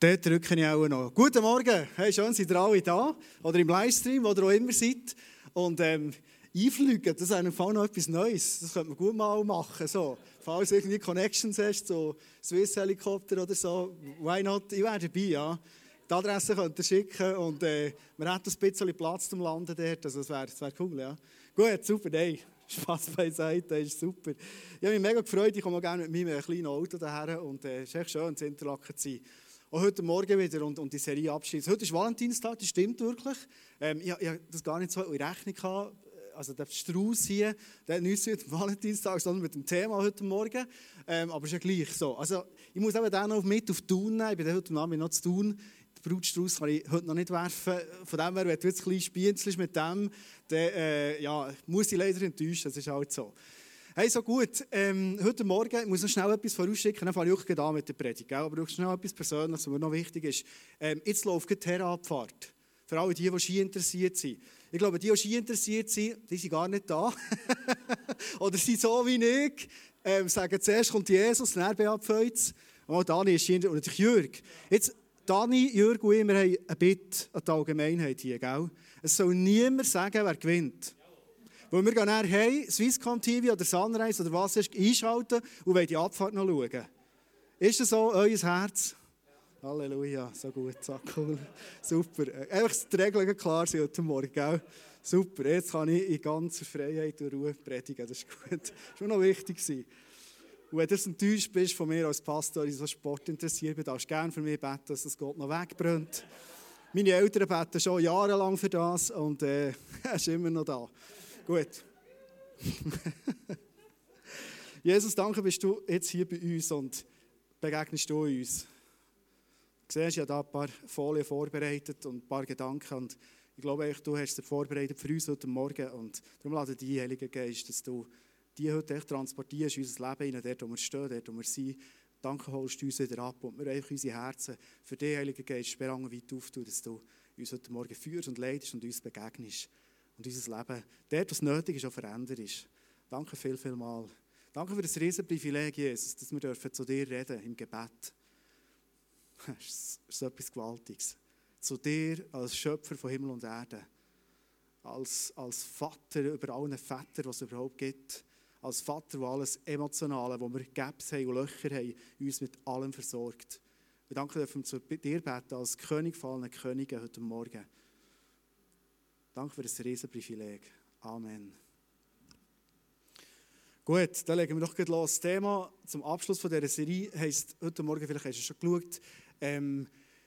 Dort drücke ich auch noch. Guten Morgen, hey, schön seid ihr alle da oder im Livestream, wo ihr auch immer seid. Und ähm, einfliegen, das ist eigentlich noch etwas Neues. Das könnte man gut mal machen. So. Falls du irgendwie Connections hast, so Swiss Helikopter oder so, why not? Ich wäre dabei, ja. Die Adresse könnt ihr schicken und äh, wir hätten ein bisschen Platz zum Landen dort. Also das wäre wär cool, ja. Gut, super, hey. Spaß beiseite, das ist super. Ich habe mich mega gefreut, ich komme gerne mit meinem kleinen Auto daher und äh, es ist echt schön, in Interlaken zu sein. Auch heute Morgen wieder und, und die Serie abschließen. Heute ist Valentinstag, das stimmt wirklich. Ähm, ich, ich das gar nicht so in Rechnung gehabt. Also der Strauß hier, der hat nichts mit dem Valentinstag, sondern mit dem Thema heute Morgen. Ähm, aber ist ja gleich so. Also ich muss eben dann noch mit auf Tun nehmen. Ich bin heute Abend noch zu tun. Den Brutstrauß kann ich heute noch nicht werfen. Von dem her, wenn du jetzt ein bisschen mit dem, dann äh, ja, muss ich leider enttäuschen. Das ist halt so. Hey, so gut. Ähm, heute Morgen, ich muss noch schnell etwas vorausschicken, dann fange ich auch mit der Predigt. Gell? Aber auch schnell etwas Persönliches, was mir noch wichtig ist. Ähm, jetzt läuft die Terra-Abfahrt. Für alle die, die Ski interessiert sind. Ich glaube, die, die Ski interessiert sind, die sind gar nicht da. Oder sind so wie ich. Ähm, sagen, zuerst kommt Jesus, dann beabfeuert Und Dani ist Ski und Jürg. Jetzt, Dani, Jürg und ich, wir haben ein Bitte an die Allgemeinheit hier. Gell? Es soll niemand sagen, wer gewinnt. Weil wir gehen nachher hey, Swisscom TV oder Sunrise oder was ist, einschalten und wollen die Abfahrt noch schauen. Ist das so euer Herz? Halleluja, so gut, so cool. Super. Einfach die Regeln klar sind heute Morgen, gell? Super, jetzt kann ich in ganzer Freiheit und Ruhe predigen, das ist gut. Das war noch wichtig. Und wenn du enttäuscht bist von mir als Pastor, ich so Sport interessiert bin, darfst du gerne für mich beten, dass das Gott noch wegbrennt. Meine Eltern beten schon jahrelang für das und äh, er ist immer noch da. Gut. Jesus, danke, bist du jetzt hier bei uns und begegnest du uns. Du siehst, ich habe da ein paar Folien vorbereitet und ein paar Gedanken und ich glaube, du hast sie vorbereitet für uns heute Morgen und darum lade dich, Heiliger Geist, dass du die heute echt transportierst unser Leben, dort, wo wir stehen, dort, wo wir sind. Danke, holst du uns wieder ab und wir einfach unsere Herzen für dich, Heiliger Geist, sperrangen weit auftun, dass du uns heute Morgen führst und leidest und uns begegnest und unser Leben dort, was nötig ist, auch veränderst. Danke viel, viel mal. Danke für das riesen Privileg, Jesus, dass wir dürfen zu dir reden im Gebet. Das ist so etwas Gewaltiges. Zu dir als Schöpfer von Himmel und Erde. Als, als Vater über allen Väter, was es überhaupt gibt. Als Vater, der alles Emotionale, wo wir Gaps haben und Löcher haben, uns mit allem versorgt. Wir danken dürfen zu dir beten als König fallener Könige heute Morgen. Danke für das Riesenprivileg. Amen. Gut, dann legen wir doch gleich los. Das Thema zum Abschluss von dieser Serie heisst, heute Morgen, vielleicht hast du schon geschaut, ähm,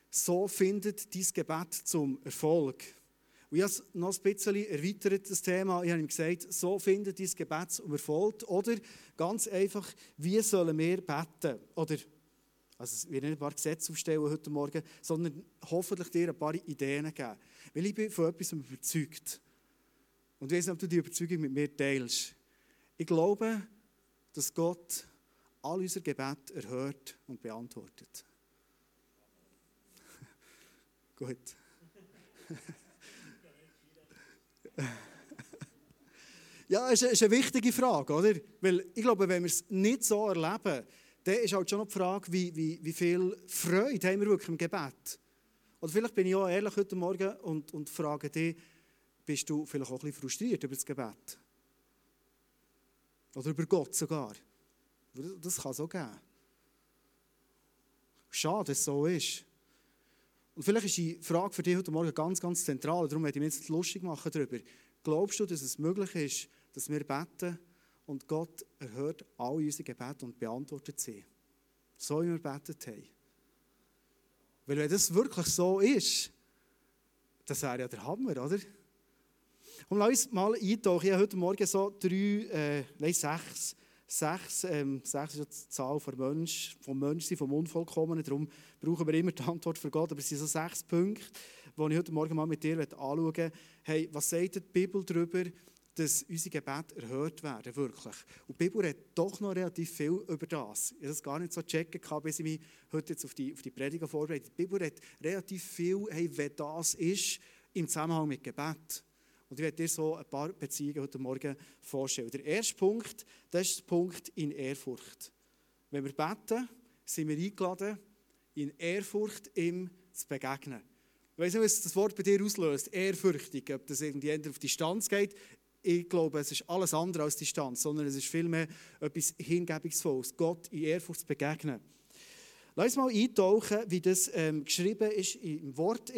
so findet dein Gebet zum Erfolg. Und ich habe noch ein bisschen erweitert, das Thema. Ich habe ihm gesagt, so findet dein Gebet zum Erfolg. Oder ganz einfach, wie sollen wir beten? Oder, also wir nicht ein paar Gesetze aufstellen heute Morgen, sondern hoffentlich dir ein paar Ideen geben. Weil ich bin von etwas überzeugt. Und ich weiß nicht, ob du die Überzeugung mit mir teilst. Ich glaube, dass Gott all unser Gebet erhört und beantwortet. Gut. ja, es ist eine wichtige Frage, oder? Weil ich glaube, wenn wir es nicht so erleben, dann ist halt schon noch die Frage, wie, wie, wie viel Freude haben wir wirklich im Gebet? Oder vielleicht bin ich auch ehrlich heute Morgen und, und frage dich, bist du vielleicht auch ein bisschen frustriert über das Gebet? Oder über Gott sogar? Das kann es auch geben. Schade, dass es so ist. Und vielleicht ist die Frage für dich heute Morgen ganz, ganz zentral. Darum werde ich mir jetzt lustig machen darüber. Glaubst du, dass es möglich ist, dass wir beten und Gott erhört all unsere Gebete und beantwortet sie? So wie wir betet haben. Weil wenn das wirklich so ist, das wäre ja der Hammer, oder? Und lass uns mal eintauchen. Ich habe heute Morgen so drei, äh, nein, sechs, sechs, ähm, sechs ist ja die Zahl vom Mensch, vom Menschsein, vom Unvollkommenen. Darum brauchen wir immer die Antwort für Gott. Aber es sind so sechs Punkte, die ich heute Morgen mal mit dir anschauen möchte. Hey, was sagt die Bibel darüber, dass unsere Gebete erhört werden, wirklich. Und die Bibel redet doch noch relativ viel über das. Ich habe das gar nicht so checken können, bis ich mich heute jetzt auf die, auf die Prediger vorbereite. Die Bibel redet relativ viel, hey, wer das ist, im Zusammenhang mit Gebet. Und ich werde dir so ein paar Beziehungen heute Morgen vorstellen. Der erste Punkt, das ist der Punkt in Ehrfurcht. Wenn wir beten, sind wir eingeladen, in Ehrfurcht ihm zu begegnen. Ich weiß nicht, was das Wort bei dir auslöst, ehrfürchtig, ob das irgendwie auf Distanz geht. Ich glaube, es ist alles andere als Distanz, sondern es ist vielmehr etwas Hingebungsvolles, Gott in Ehrfurcht zu begegnen. Lass uns mal eintauchen, wie das ähm, geschrieben ist im Wort.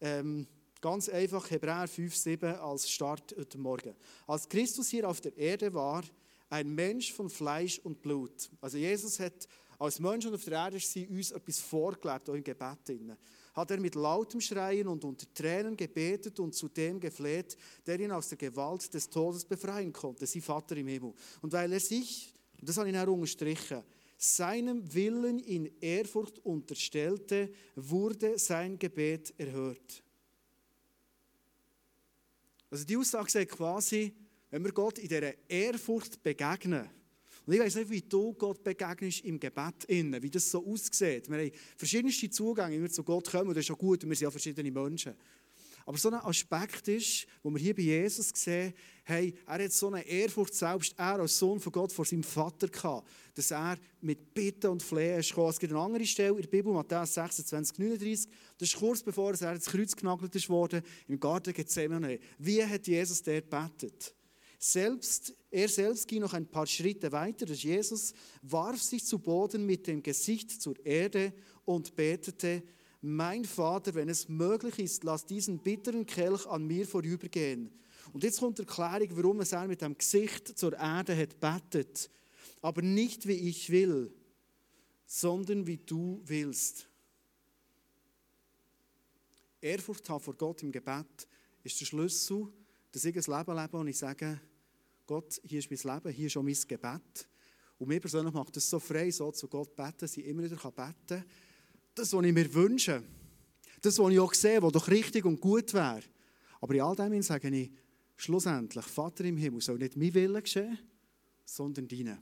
Ähm, ganz einfach Hebräer 5, 7 als Start heute Morgen. Als Christus hier auf der Erde war, ein Mensch von Fleisch und Blut. Also Jesus hat als Mensch auf der Erde uns etwas vorgelebt, auch im Gebet. Hat er mit lautem Schreien und unter Tränen gebetet und zu dem gefleht, der ihn aus der Gewalt des Todes befreien konnte, sein Vater im Himmel. Und weil er sich, und das habe ich auch unterstrichen, seinem Willen in Ehrfurcht unterstellte, wurde sein Gebet erhört. Also die Aussage sagt quasi, wenn wir Gott in dieser Ehrfurcht begegnen, und ich weiß nicht, wie du Gott begegnest im Gebet innen, wie das so aussieht. Wir haben verschiedenste Zugänge, wie wir zu Gott kommen, das ist auch gut, wir sind ja verschiedene Menschen. Aber so ein Aspekt ist, wo wir hier bei Jesus sehen, hey, er hat so eine Ehrfurcht, selbst er als Sohn von Gott vor seinem Vater gehabt, dass er mit Bitten und Flehen ist gekommen. Es gibt eine andere Stelle in der Bibel, Matthäus 26, 39, das ist kurz bevor er ins Kreuz genagelt worden, im Garten Gethsemane. Wie hat Jesus dort gebetet? Selbst, er selbst ging noch ein paar Schritte weiter. Jesus warf sich zu Boden mit dem Gesicht zur Erde und betete, mein Vater, wenn es möglich ist, lass diesen bitteren Kelch an mir vorübergehen. Und jetzt kommt die Erklärung, warum er mit dem Gesicht zur Erde hat betet. Aber nicht wie ich will, sondern wie du willst. Ehrfurcht haben vor Gott im Gebet ist der Schlüssel, dass ich ein Leben lebe und ich sage, Gott, hier ist mein Leben, hier ist auch mein Gebet. Und mir persönlich macht es so frei, so zu Gott beten, dass ich immer wieder beten kann. Das, was ich mir wünsche, das, was ich auch sehe, was doch richtig und gut wäre. Aber in all dem sage ich, schlussendlich, Vater im Himmel, soll nicht mein Wille geschehen, sondern deine.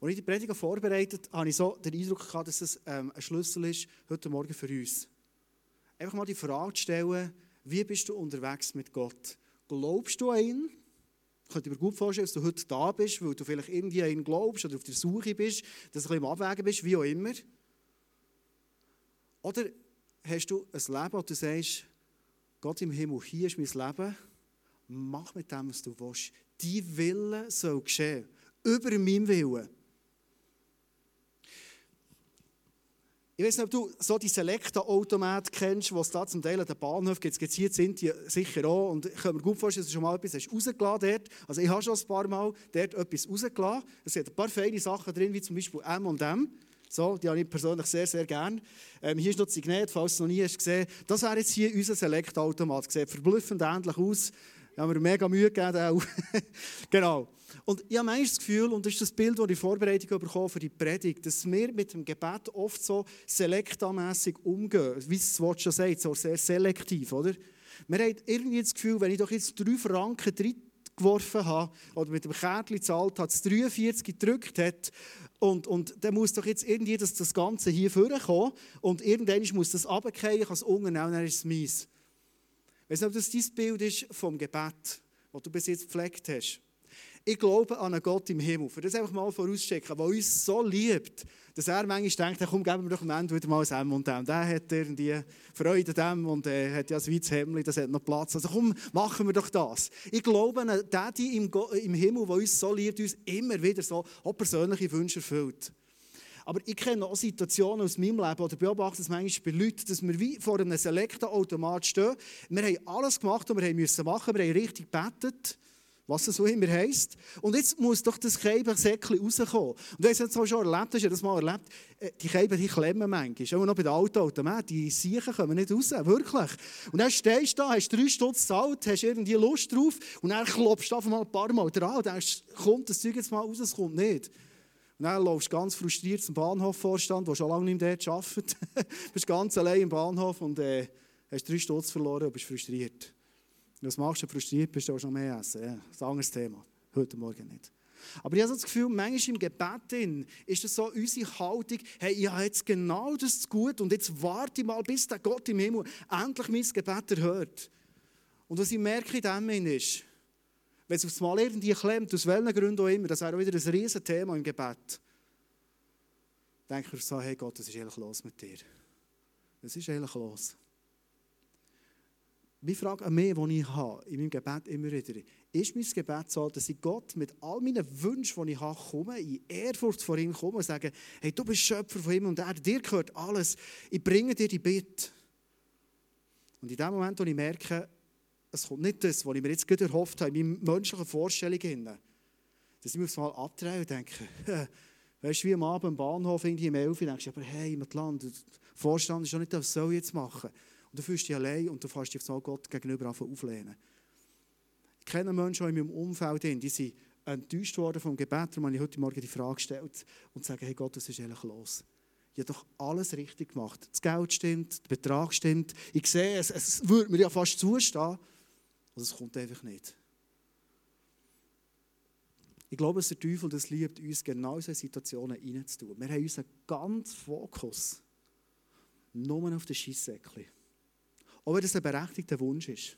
Als ich die Prediger vorbereitet habe ich so den Eindruck gehabt, dass es ähm, ein Schlüssel ist heute Morgen für uns. Einfach mal die Frage zu stellen, wie bist du unterwegs mit Gott? Glaubst du an ihn? Ich könnte mir gut vorstellen, dass du heute da bist, weil du vielleicht irgendwie an ihn glaubst oder auf der Suche bist, dass du ein bisschen im Abwägen bist, wie auch immer. Oder hast du ein Leben, wo du sagst, Gott im Himmel, hier ist mein Leben, mach mit dem, was du willst. Dein Wille soll geschehen, über meinen Willen. Ich weiß nicht, ob du so die Selecta-Automat kennst, was da zum Teil an den Bahnhof gibt. Jetzt hier sind die sicher auch. Und ich kann mir gut vorstellen, dass du schon mal etwas hast rausgelassen dort. Also ich habe schon ein paar Mal dort etwas rausgelassen. Es sind ein paar feine Sachen drin, wie zum Beispiel M&M. So, die habe ich persönlich sehr, sehr gerne. Ähm, hier ist noch das Signet, falls du es noch nie hast gesehen. Das wäre jetzt hier unser Selecta-Automat. Sieht verblüffend ähnlich aus. Da haben wir mega Mühe gegeben. genau. Und ich habe manchmal das Gefühl, und das ist das Bild, das ich Vorbereitung bekommen für die Predigt, dass wir mit dem Gebet oft so selektamässig umgehen. Wie es das Wort schon sagt, so sehr selektiv, oder? Wir haben irgendwie das Gefühl, wenn ich doch jetzt drei Franken drin geworfen habe oder mit dem Kärtchen gezahlt habe, das 43 gedrückt hat und, und dann muss doch jetzt irgendwie das, das Ganze hier vorkommen und irgendwann muss das runterfallen, ich kann es dann ist es mies. Ich weiß nicht, ob das dein Bild ist vom Gebet, das du bis jetzt gepflegt hast. Ich glaube an einen Gott im Himmel. Für das einfach mal vorausschicken, der uns so liebt, dass er manchmal denkt, komm, geben wir doch am Ende wieder mal ein M und M. Der hat irgendwie Freude dem und äh, hat ja ein weites Hemd, das hat noch Platz. Also komm, machen wir doch das. Ich glaube an Daddy im, im Himmel, der uns so liebt, uns immer wieder so auch persönliche Wünsche erfüllt. Aber ich kenne auch Situationen aus meinem Leben oder beobachte es manchmal bei Leuten, dass wir wie vor einem Selekta-Automat stehen. Wir haben alles gemacht, was wir machen mussten. Wir haben richtig gebetet was es so immer heisst. Und jetzt muss doch das Kälbersäckchen rauskommen. Und du hast es schon erlebt, hast du das mal erlebt, äh, die Kälber die klemmen manchmal. Auch noch bei den Autoautomaten, die Siechen kommen nicht raus, wirklich. Und dann stehst du da, hast drei Stutz gezahlt, hast irgendwie Lust drauf und dann klopfst du einfach mal ein paar Mal dran und denkst, kommt das Zeug jetzt mal raus, es kommt nicht. Und dann laufst du ganz frustriert zum Bahnhofvorstand, der schon lange nicht mehr dort arbeitet. bist ganz allein im Bahnhof und äh, hast drei Stutz verloren und bist frustriert. Was machst du, frustriert bist, du schon mehr essen. Ja, das ist ein anderes Thema. Heute Morgen nicht. Aber ich habe das Gefühl, manchmal im Gebet ist das so unsere Haltung, hey, ich habe jetzt genau das gut und jetzt warte ich mal, bis der Gott im Himmel endlich mein Gebet erhört. Und was ich merke in dem ist, wenn es aufs Mal irgendwie klemmt, aus welchen Gründen auch immer, das wäre auch wieder ein riesen Thema im Gebet, denke ich so, hey Gott, was ist eigentlich los mit dir? Was ist eigentlich los? Meine Frage an mich, die ich habe, in meinem Gebet immer wieder, ist mein Gebet so, dass ich Gott mit all meinen Wünschen, die ich habe, komme, in Ehrfurcht vor ihm komme und sage, hey, du bist Schöpfer von ihm und er, dir gehört alles, ich bringe dir die Bitte. Und in dem Moment, wo ich merke, es kommt nicht das, was ich mir jetzt gerade erhofft habe, in meinen menschlichen Vorstellungen, dass ich mich mal abdrehe und denke, weißt du, wie am Abend am Bahnhof irgendwie im Elf, denkst du, aber hey, mit Land, der Vorstand ist doch nicht, was soll ich jetzt machen? Und du fühlst dich allein und du fährst dich auf Gott gegenüber auflehnen. Ich kenne Menschen in meinem Umfeld, die sind enttäuscht worden vom Gebet, darum habe ich heute Morgen die Frage gestellt und sage, hey Gott, was ist eigentlich los? Ich habe doch alles richtig gemacht. Das Geld stimmt, der Betrag stimmt. Ich sehe, es, es würde mir ja fast zustehen. Und es kommt einfach nicht. Ich glaube, dass der Teufel das liebt, uns genau in solche Situationen reinzutun. Wir haben unseren ganzen Fokus nur auf den Scheisssäckchen. Auch wenn das ein berechtigter Wunsch ist.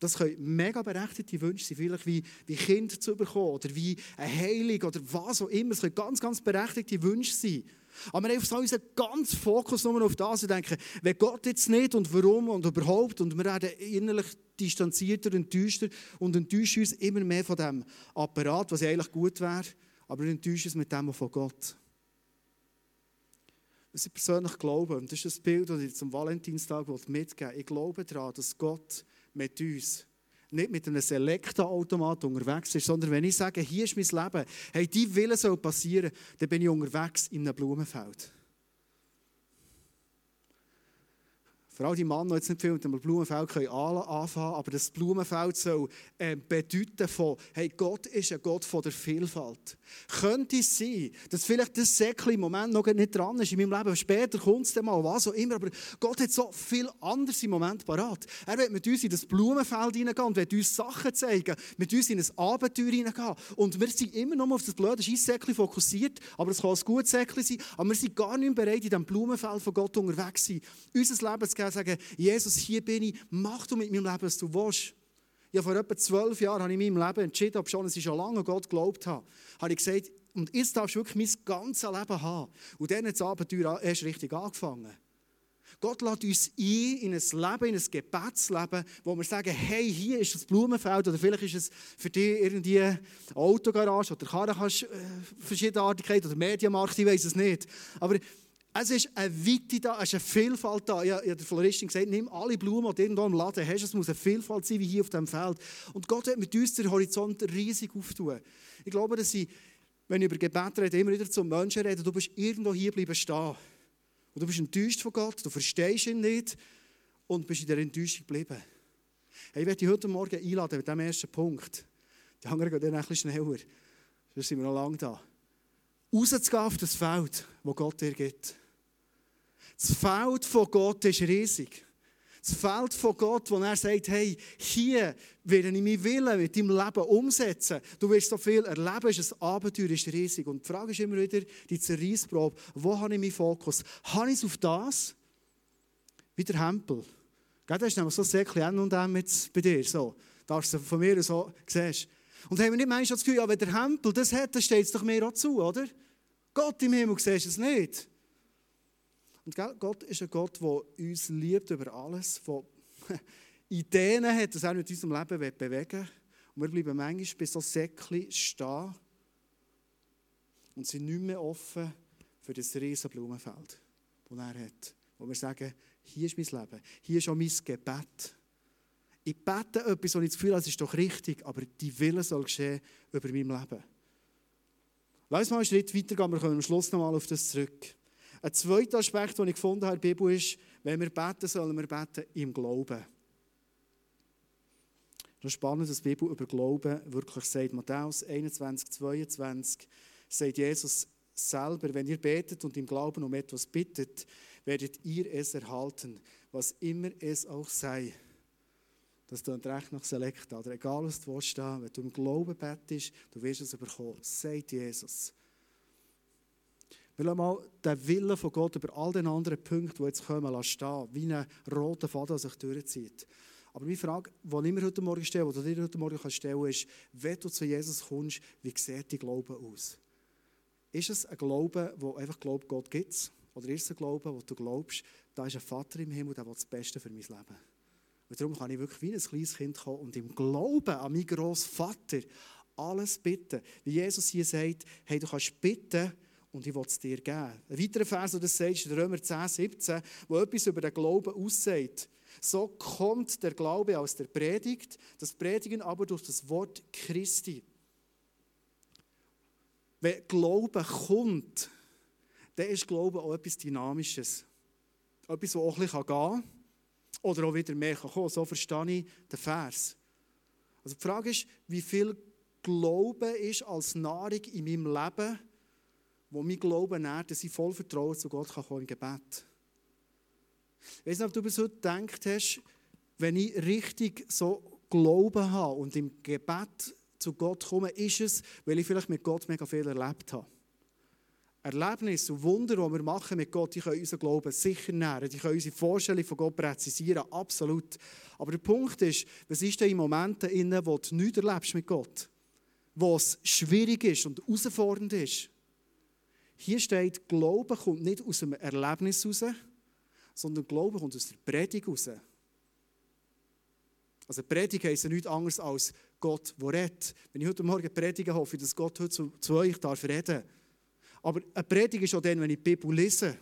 Das können mega berechtigte Wünsche sein, vielleicht wie, wie Kind zu bekommen oder wie eine Heilung oder was auch immer. Es können ganz, ganz berechtigte Wünsche sein. Aber wir haben unseren ganzen Fokus nur auf das und denken, wenn Gott jetzt nicht und warum und überhaupt und wir werden innerlich distanzierter, enttäuschter und enttäuschen uns immer mehr von dem Apparat, was eigentlich gut wäre, aber enttäuschen uns mit dem von Gott was ich persönlich glaube, und das ist das Bild, das ich zum Valentinstag mitgeben will, ich glaube daran, dass Gott mit uns nicht mit einem Selekta-Automat unterwegs ist, sondern wenn ich sage, hier ist mein Leben, hey, die Wille soll passieren, dann bin ich unterwegs in einem Blumenfeld. Vor allem die Männer, die jetzt nicht viel mit dem Blumenfeld können anfangen aber das Blumenfeld soll äh, bedeuten von, hey, Gott ist ein Gott von der Vielfalt. Könnte es sein, dass vielleicht das Säckchen im Moment noch nicht dran ist in meinem Leben, später kommt es dann mal, was auch immer, aber Gott hat so viel anderes im Moment parat. Er wird mit uns in das Blumenfeld hineingehen und wird uns Sachen zeigen, mit uns in ein Abenteuer hineingehen. Und wir sind immer noch auf das blöde Scheisssäckchen fokussiert, aber es kann ein gutes Säckchen sein, aber wir sind gar nicht bereit, in diesem Blumenfeld von Gott unterwegs zu sein. Unser Leben zu geben, sagen, Jesus, hier bin ich, mach du mit meinem Leben, was du willst. Ja, vor etwa zwölf Jahren habe ich in meinem Leben entschieden, ob schon, ich schon lange Gott geglaubt habe, habe ich gesagt, und jetzt darfst du wirklich mein ganzes Leben haben. Und dann hat das Abenteuer erst richtig angefangen. Gott lädt uns ein in ein Leben, in ein Gebetsleben, wo wir sagen, hey, hier ist das Blumenfeld oder vielleicht ist es für dich irgendwie eine Autogarage oder Karren kannst, äh, oder Medienmarkt, ich weiß es nicht. Aber es ist eine Weite da, es ist eine Vielfalt da. Ich habe der Floristin gesagt, nimm alle Blumen, die irgendwo im Laden hast, es muss eine Vielfalt sein, wie hier auf dem Feld. Und Gott wird mit uns den Horizont riesig auftun. Ich glaube, dass ich, wenn ich über Gebet rede, immer wieder zum Menschen rede, du bist irgendwo hier bleiben stehen. Und du bist enttäuscht von Gott, du verstehst ihn nicht und bist in der Enttäuschung geblieben. Hey, ich werde dich heute Morgen einladen mit diesem ersten Punkt. Die anderen gehen dann ein bisschen schneller. Sonst sind wir noch lange da. Rauszugehen auf das Feld, das Gott dir gibt. Das Feld von Gott ist riesig. Das Feld von Gott, wo er sagt, hey, hier werde ich meinen Willen mit deinem Leben umsetzen. Du wirst so viel erleben, ein Abenteuer, ist riesig. Und die Frage ist immer wieder, die Zerreissprobe, wo habe ich meinen Fokus? Habe ich es auf das? Wie der Hempel. Das ist nämlich so ein Säckchen und M jetzt bei dir. So. Darfst du von mir so siehst. Und haben wir nicht manchmal das Gefühl, ja, wenn der Hempel das hat, dann steht es doch mir auch zu, oder? Gott im Himmel siehst es nicht. Und Gott ist ein Gott, der uns liebt über alles, der Ideen hat, dass er mit unserem Leben bewegen will. Und wir bleiben manchmal bei so Säckchen stehen und sind nicht mehr offen für das riesige Blumenfeld, das er hat. Wo wir sagen, hier ist mein Leben, hier ist auch mein Gebet. Ich bete etwas, und ich das Gefühl habe, es ist doch richtig, aber die Wille soll geschehen über mein Leben. Lass uns mal einen Schritt weitergehen, wir kommen am Schluss nochmal auf das zurück. Ein zweiter Aspekt, den ich gefunden habe in der Bibel, ist, wenn wir beten, sollen wir beten im Glauben. Das ist spannend, dass die Bibel über Glauben wirklich sagt. Matthäus 21, 22 sagt Jesus selber, wenn ihr betet und im Glauben um etwas bittet, werdet ihr es erhalten, was immer es auch sei. Das tut recht nach Selekt. Oder egal, was du willst, wenn du im Glauben bettest, du wirst es bekommen, sagt Jesus. Wir lassen mal den Willen von Gott über all den anderen Punkten, die jetzt kommen, stehen, wie ein roter Faden, der sich durchzieht. Aber meine Frage, die ich mir heute Morgen stelle, du dir heute Morgen stellen ist, wenn du zu Jesus kommst, wie sieht dein Glaube aus? Ist es ein Glaube, wo einfach glaubt, Gott gibt es? Oder ist es ein Glaube, wo du glaubst, da ist ein Vater im Himmel, der will das Beste für mein Leben? Und darum kann ich wirklich wie ein kleines Kind kommen und im Glauben an meinen grossen Vater alles bitten. Wie Jesus hier sagt, hey, du kannst bitten und ich will es dir geben. Ein weiterer Vers, der das sagt, ist Römer 10, 17, wo etwas über den Glauben aussagt. So kommt der Glaube aus der Predigt, das Predigen aber durch das Wort Christi. Wenn Glaube kommt, dann ist Glaube auch etwas Dynamisches. Etwas, das auch ein bisschen gehen kann oder auch wieder mehr kommen kann. So verstehe ich den Vers. Also die Frage ist, wie viel Glaube ist als Nahrung in meinem Leben, wo mein Glaube nährt, dass ich voll Vertrauen zu Gott kann kommen im Gebet. Ich weiß nicht, ob du bis heute gedacht hast, wenn ich richtig so Glauben habe und im Gebet zu Gott komme, ist es, weil ich vielleicht mit Gott mega viel erlebt habe. Erlebnisse und Wunder, die wir machen mit Gott, die können unseren Glauben sicher nähren, die können unsere Vorstellung von Gott präzisieren, absolut. Aber der Punkt ist, was ist denn in Momenten, in denen du nichts erlebst mit Gott? Wo es schwierig ist und herausfordernd ist. Hier steht, Glaube kommt nicht aus einem Erlebnis heraus, sondern Glaube kommt aus der Predigt heraus. Also Predigt heisst ja nichts anderes als Gott, der redet. Wenn ich heute Morgen predige, hoffe ich, dass Gott heute zu, zu euch darf reden Aber eine Predigt ist auch dann, wenn ich die Bibel lese.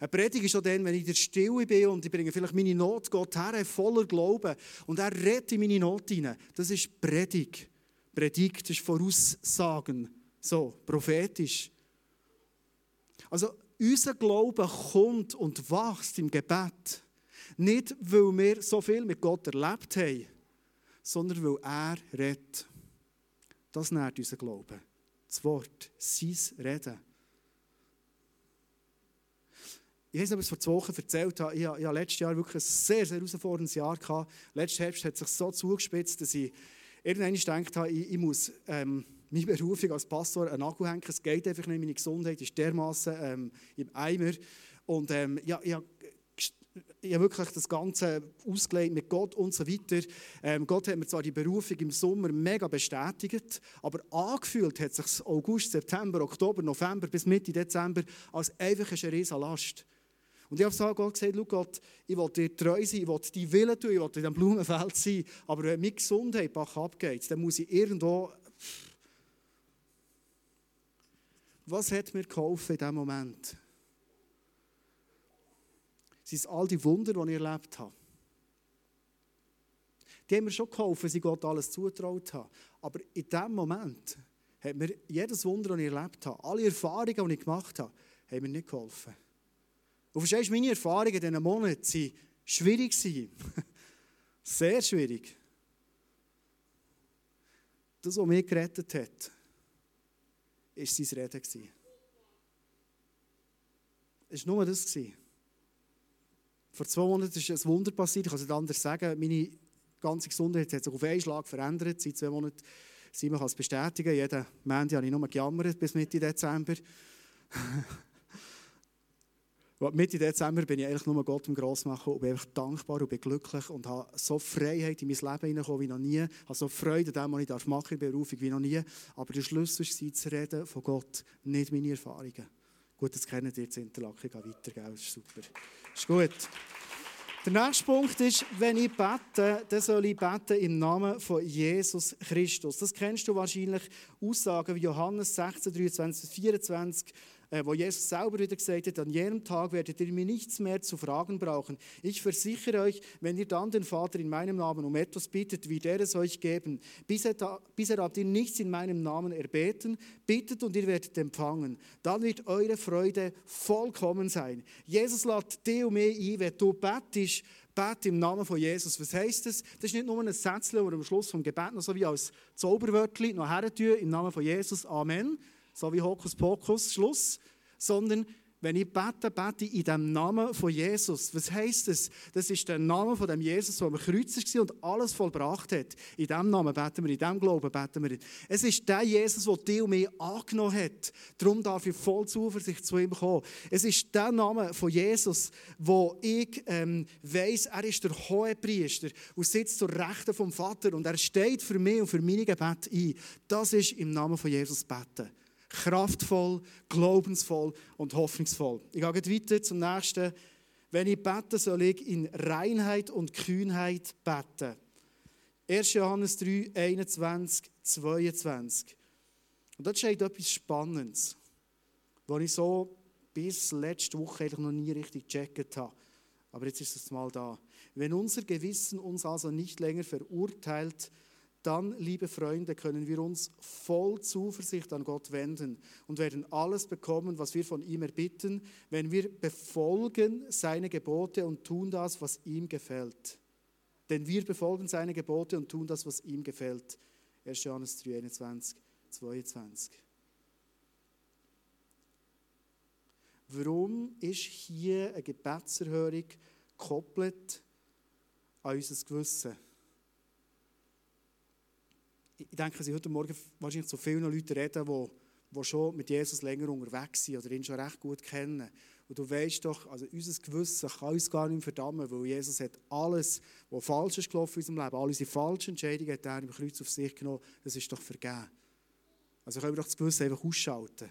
Eine Predigt ist auch dann, wenn ich in der Stille bin und ich bringe vielleicht meine Not Gott her, voller Glauben. Und er redet in meine Not hinein. Das ist Predigt. Predigt ist Voraussagen. So, prophetisch. Also, unser Glaube kommt und wächst im Gebet. Nicht, weil wir so viel mit Gott erlebt haben, sondern weil er redet. Das nährt unser Glauben. Das Wort, sein Reden. Ich weiß nicht, ob ich es vor zwei Wochen erzählt habe. Ich hatte letztes Jahr wirklich ein sehr, sehr herausforderndes Jahr. Gehabt. Letzten Herbst hat sich so zugespitzt, dass ich irgendwann gedacht habe, ich, ich muss ähm, meine Berufung als Pastor einen Akku hängen. Es geht einfach nicht, meine Gesundheit ist dermaßen ähm, im Eimer. Und ähm, ja, ich, ich habe wirklich das Ganze ausgelegt mit Gott und so weiter. Ähm, Gott hat mir zwar die Berufung im Sommer mega bestätigt, aber angefühlt hat sich August, September, Oktober, November bis Mitte Dezember als einfach eine riesige Last. Und ich habe so Gott gesagt, Gott, ich will dir treu sein, ich will deinen Willen tun, ich will in diesem Blumenfeld sein, aber wenn meine Gesundheit bach abgeht, dann muss ich irgendwo... Was hat mir geholfen in diesem Moment? sind all die Wunder, die ich erlebt habe. Die haben mir schon geholfen, ich Gott alles zutraut habe. Aber in diesem Moment hat mir jedes Wunder, das ich erlebt habe, alle Erfahrungen, die ich gemacht habe, haben mir nicht geholfen. Und verstehst du, meine Erfahrungen in diesen Monaten waren schwierig. Sehr schwierig. Das, was mich gerettet hat, war sein Reden. Es war nur das. Vor zwei Monaten ist ein Wunder passiert. Ich kann es nicht anders sagen. Meine ganze Gesundheit hat sich auf einen Schlag verändert. Seit zwei Monaten, Simon kann es bestätigen. Jeden Montag habe ich nur gejammert bis Mitte Dezember. Mitte Dezember bin ich eigentlich nur Gott im Grossmachen und bin einfach dankbar und bin glücklich und habe so Freiheit in mein Leben hineingekommen wie noch nie. Ich habe so Freude an dem, was ich machen darf in der Berufung wie noch nie. Aber der Schlüssel ist, zu reden von Gott, nicht meine Erfahrungen. Gut, das kennen ihr jetzt Interlaken, ich weiter, gell? das ist super. Ist gut. Der nächste Punkt ist, wenn ich bete, dann soll ich beten im Namen von Jesus Christus. Das kennst du wahrscheinlich, Aussagen wie Johannes 16, 23, 24, äh, wo Jesus selber wieder gesagt hat, an jenem Tag werdet ihr mir nichts mehr zu fragen brauchen. Ich versichere euch, wenn ihr dann den Vater in meinem Namen um etwas bittet, wird er es euch geben. Bisher, bisher habt ihr nichts in meinem Namen erbeten, bittet und ihr werdet empfangen. Dann wird eure Freude vollkommen sein. Jesus lädt dich und mich ein, wenn du bettest, bete im Namen von Jesus. Was heisst das? Das ist nicht nur ein Sätzchen, das am Schluss vom Gebet noch so wie als Zauberwörtchen noch her im Namen von Jesus. Amen so wie Hokus Pokus, Schluss, sondern wenn ich bete, bete ich in dem Namen von Jesus. Was heisst das? Das ist der Name von dem Jesus, der am Kreuz war und alles vollbracht hat. In dem Namen beten wir, in dem Glauben beten wir. Es ist der Jesus, der dich und mich angenommen hat. Darum darf ich voll Zuversicht zu ihm kommen. Es ist der Name von Jesus, wo ich ähm, weiss, er ist der hohe Priester und sitzt zur Rechten vom Vater und er steht für mich und für meine Gebete ein. Das ist im Namen von Jesus beten. Kraftvoll, glaubensvoll und hoffnungsvoll. Ich gehe weiter zum nächsten. Wenn ich bete, soll ich in Reinheit und Kühnheit beten. 1. Johannes 3, 21, 22. Und dort steht etwas Spannendes, was ich so bis letzte Woche eigentlich noch nie richtig gecheckt habe. Aber jetzt ist es mal da. Wenn unser Gewissen uns also nicht länger verurteilt, dann, liebe Freunde, können wir uns voll Zuversicht an Gott wenden und werden alles bekommen, was wir von ihm erbitten, wenn wir befolgen seine Gebote und tun das, was ihm gefällt. Denn wir befolgen seine Gebote und tun das, was ihm gefällt. 1. Johannes 3, 21, 22. Warum ist hier eine Gebetserhörung gekoppelt an unser Gewissen? Ich denke, Sie heute Morgen wahrscheinlich zu vielen Leuten reden, die, die schon mit Jesus länger unterwegs sind oder ihn schon recht gut kennen. Und du weißt doch, also unser Gewissen kann uns gar nicht verdammen, weil Jesus hat alles, was falsch ist gelaufen in unserem Leben, all unsere falschen Entscheidungen hat er im Kreuz auf sich genommen, das ist doch vergeben. Also können wir doch das Gewissen einfach ausschalten.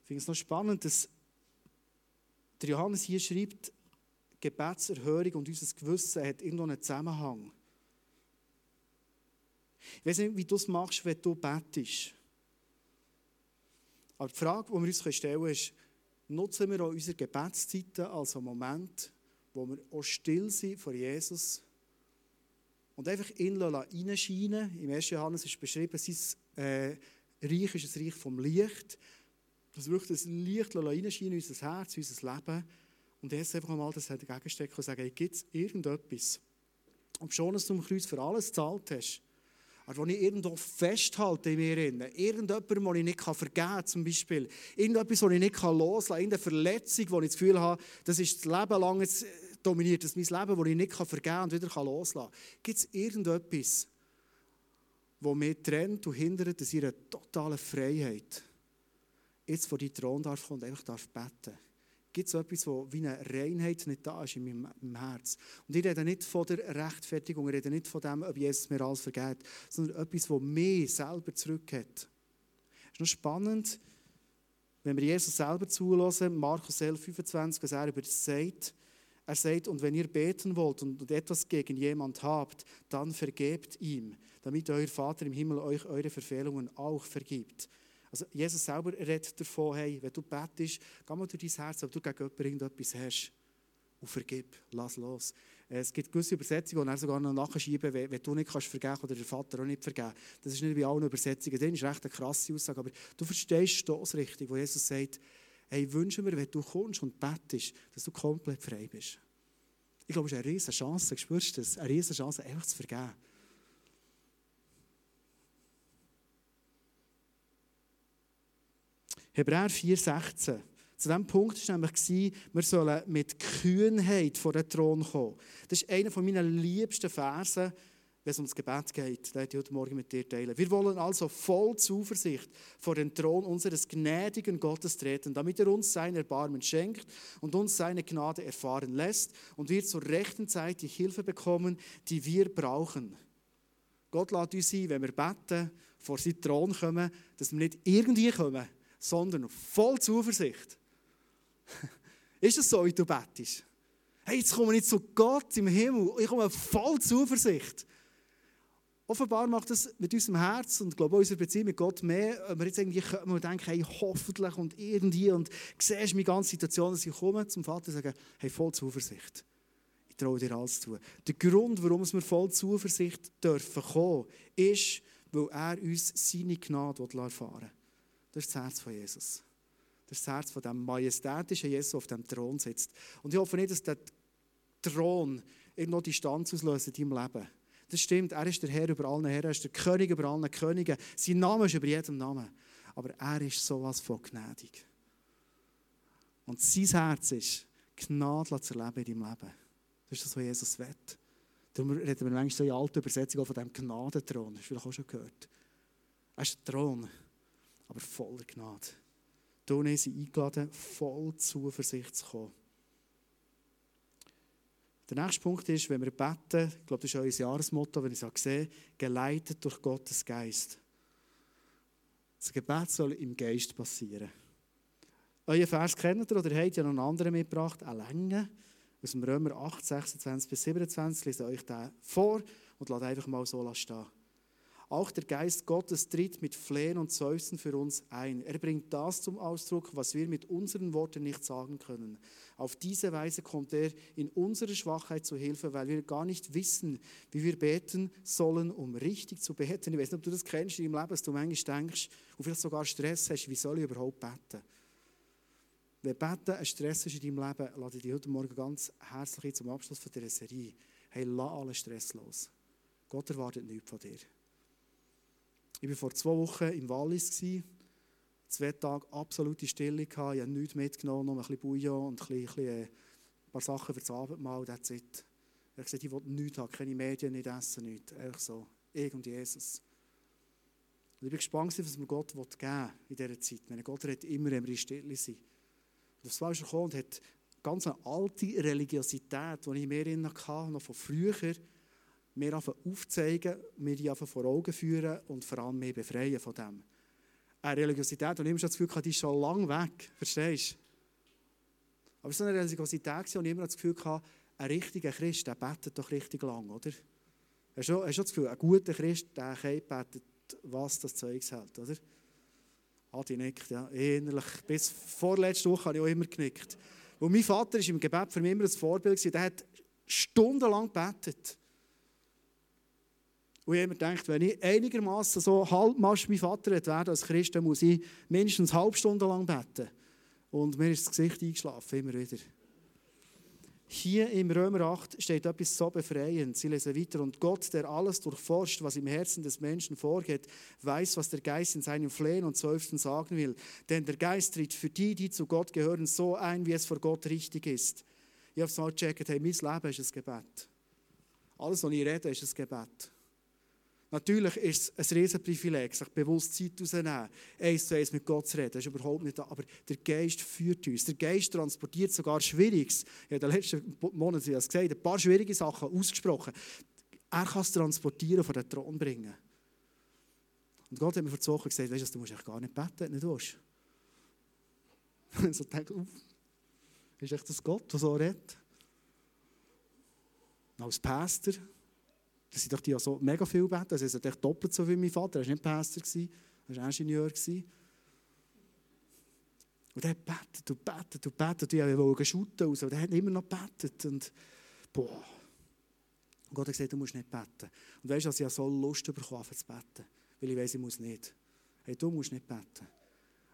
Ich finde es noch spannend, dass der Johannes hier schreibt, Gebetserhörung und unser Gewissen hat irgendwo einen Zusammenhang. Ich weiß nicht, wie du es machst, wenn du betest. Aber die Frage, die wir uns stellen können, ist, nutzen wir auch unsere Gebetszeiten als einen Moment, wo wir auch still sind vor Jesus und einfach ihn reinscheinen Im 1. Johannes ist beschrieben, sein äh, Reich ist ein Reich vom Licht. Dass wir das Licht reinscheinen in unser Herz, in unser Leben. Und jetzt einfach einmal das dagegen stecken und sagen, hey, gibt es irgendetwas? Ob schon, dass du am Kreuz für alles gezahlt hast, aber wo ich irgendwo festhalte in mir. Irgendjemandem, den ich nicht vergeben kann, zum Beispiel. Irgendetwas, das ich nicht loslassen kann. Irgendeine Verletzung, wo ich das Gefühl habe, das ist das Leben lang dominiert. Das ist mein Leben, das ich nicht vergeben und wieder loslassen kann. Gibt es irgendetwas, das mich trennt und hindert, dass ich eine totale Freiheit jetzt vor die Thron darf und einfach darf beten Gibt es etwas, wo wie eine Reinheit nicht da ist in meinem, in meinem Herz? Und ich rede nicht von der Rechtfertigung, ich rede nicht von dem, ob Jesus mir alles vergeht, sondern etwas, das mich selber zurückhat. Es ist noch spannend, wenn wir Jesus selber zulassen, Markus 11, 25, was er über das sagt. Er sagt, und wenn ihr beten wollt und etwas gegen jemand habt, dann vergebt ihm, damit euer Vater im Himmel euch eure Verfehlungen auch vergibt. Also Jesus selber redet davon, hey, wenn du betest, geh mal durch dein Herz, ob du gegen jemanden irgendetwas hast. Und vergib, lass los. Es gibt gewisse Übersetzungen, die er sogar noch nachschieben, wenn, wenn du nicht kannst vergeben oder der Vater auch nicht vergeben. Das ist nicht bei allen Übersetzungen das ist recht eine krasse Aussage, aber du verstehst das richtig, wo Jesus sagt, hey, wünsche mir, wenn du kommst und betest, dass du komplett frei bist. Ich glaube, es ist eine riesige Chance, spürst du das? Eine riesige Chance, einfach zu vergeben. Hebräer 4,16. Zu diesem Punkt war nämlich, wir sollen mit Kühnheit vor den Thron kommen. Das ist einer meiner liebsten Versen, wenn es ums Gebet geht. Den ich heute Morgen mit dir teilen. Wir wollen also voll Zuversicht vor den Thron unseres gnädigen Gottes treten, damit er uns sein Erbarmen schenkt und uns seine Gnade erfahren lässt und wir zur rechten Zeit die Hilfe bekommen, die wir brauchen. Gott lädt uns ein, wenn wir beten, vor seinen Thron kommen, dass wir nicht irgendwie kommen, sondern voll Zuversicht. Ist es so, wie du betest? Hey, jetzt komme ich zu Gott im Himmel. Ich komme voll Zuversicht. Offenbar macht das mit unserem Herz und glaube unserer Beziehung mit Gott mehr, wenn wir jetzt irgendwie und denken, hey, hoffentlich und irgendwie und siehst meine ganze Situation, dass ich komme zum Vater und sage, hey, voll Zuversicht. Ich traue dir alles zu. Der Grund, warum wir voll Zuversicht dürfen kommen, ist, weil er uns seine Gnade erfahren will. Das ist das Herz von Jesus. Das ist das Herz von dem majestätischen Jesus, der auf dem Thron sitzt. Und ich hoffe nicht, dass der Thron irgendwo Distanz auslöst in deinem Leben. Das stimmt, er ist der Herr über allen Herren, er ist der König über allen Königen. Sein Name ist über jedem Namen. Aber er ist sowas von gnädig. Und sein Herz ist, Gnade zu erleben in deinem Leben. Das ist das, was Jesus will. Darum reden wir manchmal so in alten Übersetzungen von diesem Gnadenthron. Das hast du vielleicht auch schon gehört. Er ist der Thron aber voller Gnade. Du und ich sind eingeladen, voll Zuversicht zu kommen. Der nächste Punkt ist, wenn wir beten, ich glaube, das ist unser Jahresmotto, wenn ich es sehe, geleitet durch Gottes Geist. Das Gebet soll im Geist passieren. Euer Vers kennt ihr oder habt ihr noch einen anderen mitgebracht? Eine Länge aus dem Römer 8, 26 bis 27. Ich lese euch den vor und lasst einfach mal so stehen. Auch der Geist Gottes tritt mit Flehen und Seufzen für uns ein. Er bringt das zum Ausdruck, was wir mit unseren Worten nicht sagen können. Auf diese Weise kommt er in unserer Schwachheit zu Hilfe, weil wir gar nicht wissen, wie wir beten sollen, um richtig zu beten. Ich weiß nicht, ob du das kennst in deinem Leben, dass du manchmal denkst und vielleicht sogar Stress hast, wie soll ich überhaupt beten? Wenn Beten ein Stress ist in deinem Leben, lade ich dich heute Morgen ganz herzlich zum Abschluss von dieser Serie. Hey, lass alle Stress los. Gott erwartet nichts von dir. Ich war vor zwei Wochen im Wallis. Zwei Tage absolute Stille. Ich habe nichts mitgenommen, nur ein bisschen Bouillon und ein, bisschen, äh, ein paar Sachen für das Abendmahl. That's it. Ich habe gesagt, ich will nichts haben, keine Medien, nicht essen, nichts. Einfach so. Ich und Jesus. Und ich bin gespannt, was mir Gott geben will in dieser Zeit. Meine Gott redet immer, wenn wir Stille sind. Und das war schon gekommen und hat ganz eine alte Religiosität, die ich mehr hatte, noch von früher, mir aufzeigen, mir die vor Augen führen und vor allem mehr befreien von dem. Eine Religiosität, die ich immer das Gefühl hatte, die ist schon lange weg. Verstehst du? Aber es so eine Religiosität, wo ich immer das Gefühl hatte, ein richtiger Christ, der betet doch richtig lang, oder? Hast du, hast du das Gefühl, ein guter Christ, der betet, was das Zeug hält, oder? Adi nickt, ja, innerlich. Bis vorletzte Woche habe ich auch immer genickt. Und mein Vater war im Gebet für mich immer ein Vorbild. Der hat stundenlang gebetet. Und ich habe mir gedacht, wenn ich einigermaßen so halbmast mein Vater werde als Christ, dann muss ich mindestens eine halbe Stunde lang beten. Und mir ist das Gesicht eingeschlafen, immer wieder. Hier im Römer 8 steht etwas so befreiend. Sie lesen weiter. Und Gott, der alles durchforscht, was im Herzen des Menschen vorgeht, weiß, was der Geist in seinem Flehen und Seufzen sagen will. Denn der Geist tritt für die, die zu Gott gehören, so ein, wie es vor Gott richtig ist. Ich habe es mal gecheckt, hey, mein Leben ist ein Gebet. Alles, was ich rede, ist ein Gebet. Natürlich ist es ein Riesenprivileg, sich bewusst Zeit rauszunehmen, eins zu eins mit Gott zu reden. Das ist überhaupt nicht da. Aber der Geist führt uns. Der Geist transportiert sogar Schwieriges. Ich habe in den letzten Monaten gesagt, ein paar schwierige Sachen ausgesprochen. Er kann es transportieren, von den Thron bringen. Und Gott hat mir vor zwei Wochen gesagt, weißt du, du musst gar nicht beten, nicht willst. Und so denke uff, ist echt das Gott, der so redet? Und als Pastor das sind doch die, die so mega viel beten. Also, ist doppelt so wie mein Vater. Er war nicht Pastor, er war Ingenieur. Und er betet und betet und betet. Und ich wollte shooten raus, aber er hat immer noch betet. Und boah. Und Gott hat gesagt, du musst nicht beten. Und weißt du, dass ich so Lust bekommen zu beten. Weil ich weiß, ich muss nicht. Hey, du musst nicht beten.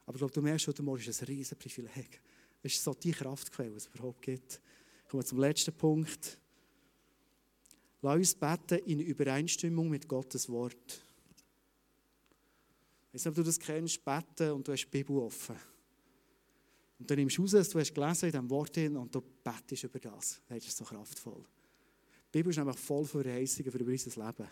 Aber ich glaube, du merkst heute Morgen, ist ein riesen Privileg. Es ist so die Kraftquelle, die es überhaupt gibt. Kommen wir zum letzten Punkt. Lass uns beten in Übereinstimmung mit Gottes Wort. Ich weiß nicht, ob du das kennst, beten und du hast die Bibel offen. Und dann nimmst du raus, du hast gelesen in diesem Wort hin und du betest über das. Das ist so kraftvoll. Die Bibel ist nämlich voll von Verheißungen für unser Leben.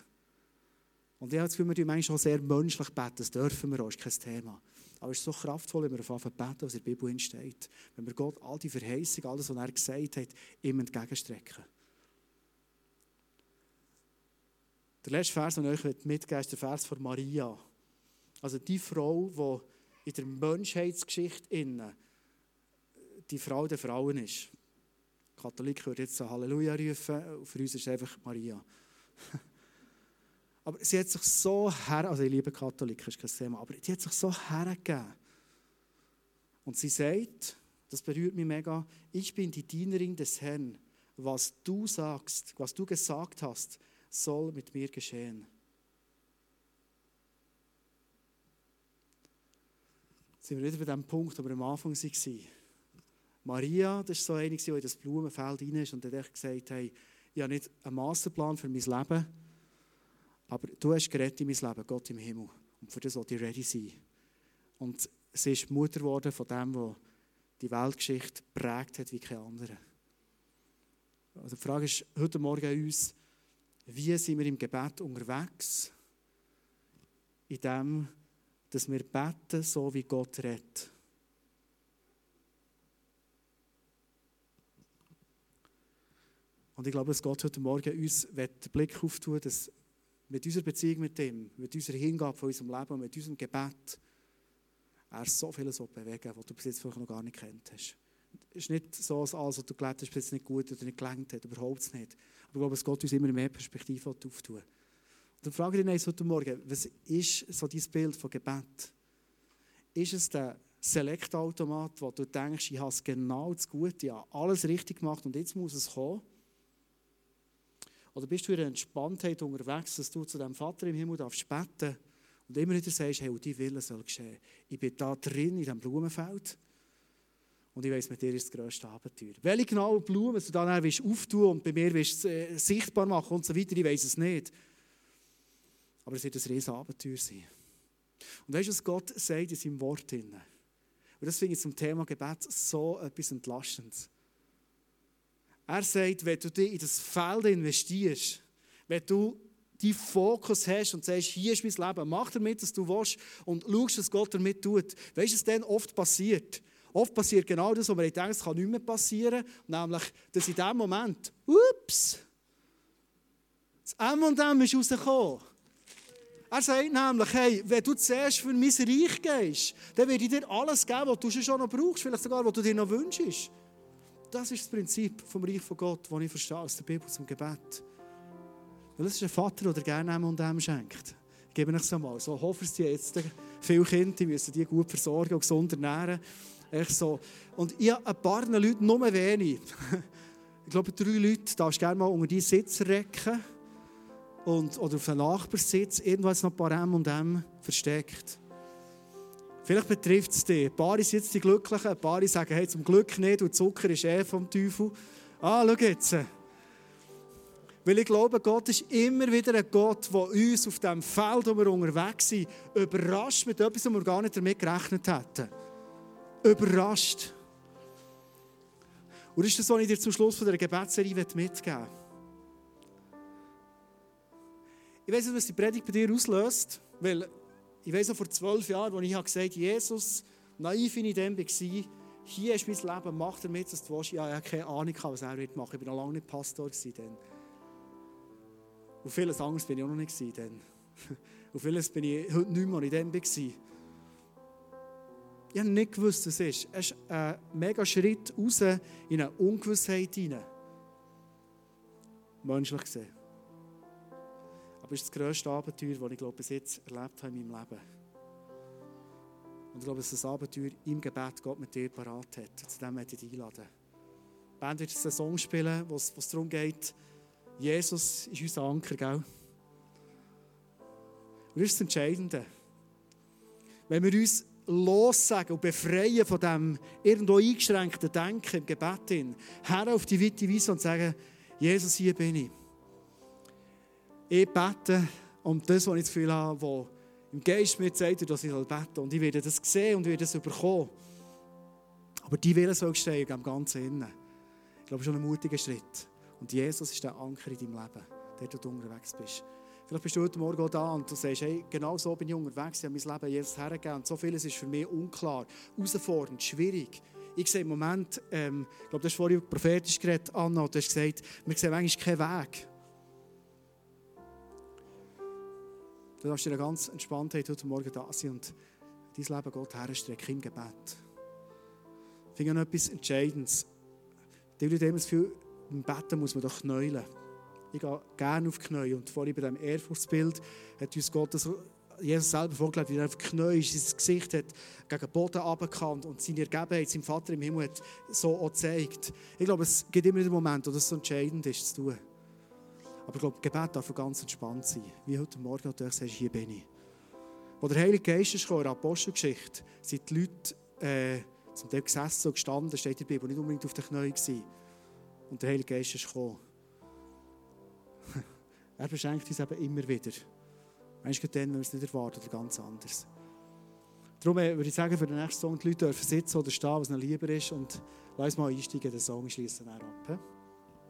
Und ich habe das Gefühl, wir manchmal schon sehr menschlich beten, das dürfen wir auch, ist kein Thema. Aber es ist so kraftvoll, wenn wir auf beten, was in der Bibel steht. Wenn wir Gott all die Verheißungen, alles, was er gesagt hat, ihm entgegenstrecken. Der letzte Vers, den ich euch mitgeben ist der Vers von Maria. Also die Frau, die in der Menschheitsgeschichte die Frau der Frauen ist. Katholik würde jetzt so Halleluja rufen, für uns ist es einfach Maria. aber sie hat sich so her, also ich liebe Katholiken, ist kein Thema, aber die hat sich so hergegeben. Und sie sagt, das berührt mich mega, ich bin die Dienerin des Herrn. Was du sagst, was du gesagt hast, soll mit mir geschehen. Sind wir wieder bei dem Punkt, wo wir am Anfang waren. Maria, das war so eine, die in das Blumenfeld rein ist und hat gesagt, hey, ich habe nicht einen Masterplan für mein Leben, aber du hast gerettet in mein Leben, Gott im Himmel. Und für das sollte ich ready sein. Und sie ist Mutter geworden von dem, der die Weltgeschichte prägt hat wie kein anderer. Also die Frage ist heute Morgen an uns, wie sind wir im Gebet unterwegs? In dem, dass wir beten, so wie Gott redet. Und ich glaube, dass Gott heute Morgen uns den Blick auftun dass mit unserer Beziehung mit ihm, mit unserer Hingabe von unserem Leben mit unserem Gebet, er so vieles bewegen was du bis jetzt vielleicht noch gar nicht kennt hast. Es ist nicht so, alles, was du gelebt hast, jetzt nicht gut oder nicht gelangt hat, überhaupt nicht. Aber ich glaube, dass Gott uns immer mehr Perspektive auftun Und dann frage ich dich heute Morgen, was ist so dein Bild von Gebet? Ist es der Selektoautomat, wo du denkst, ich habe es genau das Gute, ja, alles richtig gemacht und jetzt muss es kommen? Oder bist du in einer Entspanntheit unterwegs, dass du zu deinem Vater im Himmel darfst beten und immer wieder sagst, hey, dein Wille soll geschehen. Ich bin da drin, in diesem Blumenfeld und ich weiss, mit dir ist das grösste Abenteuer. Welche genaue Blumen du dann auftun und bei mir willst, äh, sichtbar machen und so weiter, ich weiss es nicht. Aber es wird ein riesiges Abenteuer sein. Und weißt du, was Gott sagt in seinem Wort? Und das finde ich zum Thema Gebet so etwas Entlastendes. Er sagt, wenn du dich in das Feld investierst, wenn du deinen Fokus hast und sagst, hier ist mein Leben, mach damit, was du willst und schaust, was Gott damit tut. Weißt du, was dann oft passiert? Oft passiert genau das, was man denkt, es kann nicht mehr passieren, nämlich, dass in dem Moment, ups, das M&M ist rausgekommen. Er sagt nämlich, hey, wenn du zuerst für mein Reich gehst, dann werde ich dir alles geben, was du schon noch brauchst, vielleicht sogar, was du dir noch wünschst. Das ist das Prinzip vom Reich von Gott, das ich verstehe aus der Bibel zum Gebet. Weil es ist ein Vater, der gerne dem schenkt. Ich gebe euch es einmal. So hoffen sie jetzt viele Kinder, die müssen die gut versorgen und gesund ernähren. Echt so. Und ich habe ein paar Leute, nur wenig. ich glaube, drei Leute darfst du gerne mal unter die Sitz recken. Und, oder auf den Nachbarsitz. Irgendwo ist noch ein paar M und M versteckt. Vielleicht betrifft es dich. Ein paar sind jetzt die Glücklichen, ein paar sagen, hey, zum Glück nicht, und Zucker ist eh vom Teufel. Ah, schau jetzt. Weil ich glaube, Gott ist immer wieder ein Gott, der uns auf dem Feld, wo wir unterwegs sind, überrascht mit etwas, was wir gar nicht damit gerechnet hätten. Überrascht. Und ist das, was ich dir zum Schluss von der Gebetsserie mitgeben möchte. Ich weiß nicht, was die Predigt bei dir auslöst, weil ich weiß noch vor zwölf Jahren, als ich gesagt habe, Jesus, naiv in dem war, hier ist mein Leben, mach damit, was du willst. Ich habe keine Ahnung, was er machen wird. Ich war noch lange nicht Pastor. Dann. Und vieles anderes bin ich auch noch nicht. Dann. Und vieles bin ich heute nicht mehr in dem. Gewesen. Ich habe nicht gewusst, was es ist. Es ist ein mega Schritt raus in eine Ungewissheit hinein. Menschlich gesehen. Aber es ist das grösste Abenteuer, das ich glaube, bis jetzt erlebt habe in meinem Leben. Und ich glaube, es ist ein Abenteuer im Gebet Gott mit dir parat hat. Zu dem möchte ich dich einladen. Die Band wird einen Song spielen, wo es darum geht, Jesus ist unser Anker, gell? Und das ist das Entscheidende. Wenn wir uns lossagen und befreien von dem irgendwo eingeschränkten Denken im Gebet hin, her auf die weite Weise und sagen, Jesus, hier bin ich. Ich bete um das, was ich das Gefühl habe, wo im Geist mir sagt, dass ich soll. Und ich werde das sehen und werde das bekommen. Aber die Wille soll stehen im ganzen Innen. Ich glaube, schon ein mutiger Schritt. Und Jesus ist der Anker in deinem Leben, der du unterwegs bist. Vielleicht bist du heute Morgen da und du sagst, hey, genau so bin ich unterwegs, ich habe mein Leben Jesus hergegeben so vieles ist für mich unklar, herausfordernd, schwierig. Ich sehe im Moment, ähm, ich glaube, du hast vorhin prophetisch geredet, Anna, und du hast gesagt, wir sehen eigentlich keinen Weg. Du darfst dir eine ganz Entspanntheit heute Morgen da sein und dein Leben Gott herstrecken im Gebet. Ich finde noch etwas Entscheidendes. Die Leute haben das Gefühl, im Betten muss man doch knäulen. Ich gehe gerne auf die Knie. Und vorhin bei diesem Ehrfurchtsbild hat uns Gott das Jesus selber vorgelebt, wie er auf die Knie sein Gesicht hat gegen den Boden abgekannt und seine Ergebenheit seinem Vater im Himmel hat so auch gezeigt. Ich glaube, es gibt immer den Moment, wo das so entscheidend ist zu tun. Aber ich glaube, Gebet darf ganz entspannt sein. Wie heute Morgen natürlich sagst, hier bin ich. Wo der Heilige Geist ist in der Apostelgeschichte, sind die Leute äh, zum Teil gesessen und gestanden, steht in der Bibel, nicht unbedingt auf den Knien gewesen. Und der Heilige Geist ist gekommen. Er beschenkt uns eben immer wieder. Manchmal dann, wenn wir es nicht erwarten, oder ganz anders. Darum äh, würde ich sagen, für den nächsten Song, die Leute dürfen sitzen oder stehen, was ihnen lieber ist. Und lass uns mal einsteigen, den Song schließen wir ab.